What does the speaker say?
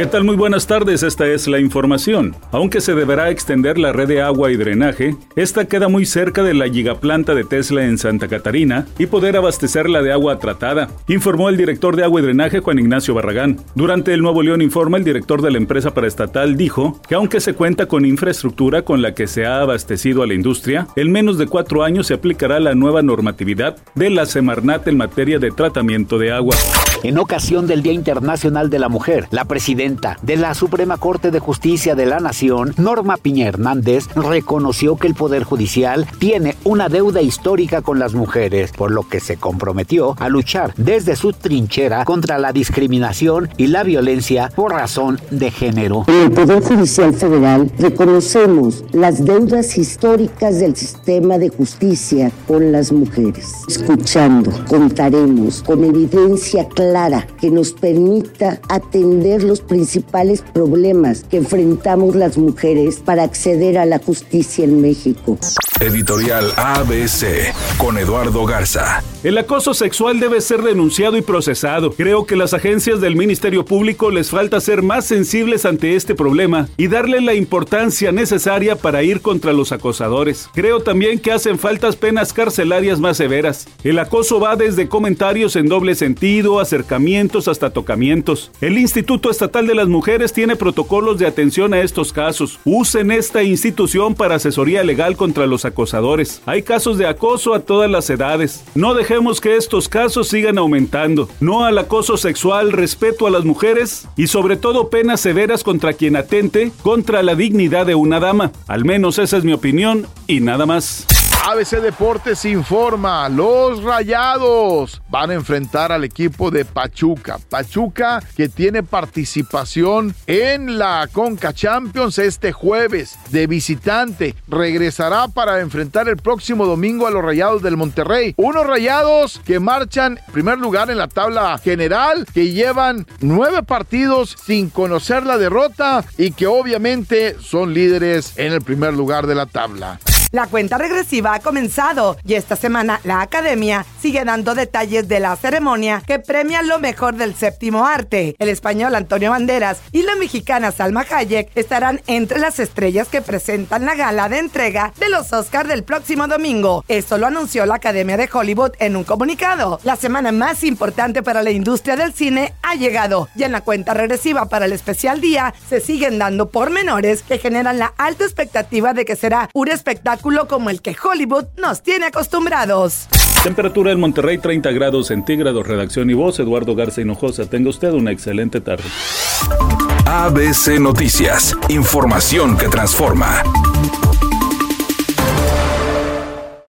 ¿Qué tal? Muy buenas tardes, esta es la información. Aunque se deberá extender la red de agua y drenaje, esta queda muy cerca de la gigaplanta de Tesla en Santa Catarina y poder abastecerla de agua tratada, informó el director de agua y drenaje Juan Ignacio Barragán. Durante el Nuevo León Informa, el director de la empresa paraestatal dijo que aunque se cuenta con infraestructura con la que se ha abastecido a la industria, en menos de cuatro años se aplicará la nueva normatividad de la Semarnat en materia de tratamiento de agua. En ocasión del Día Internacional de la Mujer, la presidenta de la Suprema Corte de Justicia de la Nación, Norma Piña Hernández, reconoció que el Poder Judicial tiene una deuda histórica con las mujeres, por lo que se comprometió a luchar desde su trinchera contra la discriminación y la violencia por razón de género. En el Poder Judicial Federal reconocemos las deudas históricas del sistema de justicia con las mujeres. Escuchando, contaremos con evidencia clara que nos permita atender los principales problemas que enfrentamos las mujeres para acceder a la justicia en México. Editorial ABC con Eduardo Garza. El acoso sexual debe ser denunciado y procesado. Creo que las agencias del Ministerio Público les falta ser más sensibles ante este problema y darle la importancia necesaria para ir contra los acosadores. Creo también que hacen faltas penas carcelarias más severas. El acoso va desde comentarios en doble sentido, acercamientos hasta tocamientos. El Instituto Estatal de las Mujeres tiene protocolos de atención a estos casos. Usen esta institución para asesoría legal contra los acosadores. Hay casos de acoso a todas las edades. No dejemos que estos casos sigan aumentando. No al acoso sexual, respeto a las mujeres y sobre todo penas severas contra quien atente contra la dignidad de una dama. Al menos esa es mi opinión y nada más. ABC Deportes informa, los Rayados van a enfrentar al equipo de Pachuca. Pachuca que tiene participación en la Conca Champions este jueves de visitante. Regresará para enfrentar el próximo domingo a los Rayados del Monterrey. Unos Rayados que marchan en primer lugar en la tabla general, que llevan nueve partidos sin conocer la derrota y que obviamente son líderes en el primer lugar de la tabla. La cuenta regresiva ha comenzado y esta semana la academia sigue dando detalles de la ceremonia que premia lo mejor del séptimo arte. El español Antonio Banderas y la mexicana Salma Hayek estarán entre las estrellas que presentan la gala de entrega de los Oscars del próximo domingo. Esto lo anunció la Academia de Hollywood en un comunicado. La semana más importante para la industria del cine ha llegado y en la cuenta regresiva para el especial día se siguen dando pormenores que generan la alta expectativa de que será un espectáculo como el que Hollywood nos tiene acostumbrados. Temperatura en Monterrey 30 grados centígrados. Redacción y voz Eduardo Garza Hinojosa. Tenga usted una excelente tarde. ABC Noticias. Información que transforma.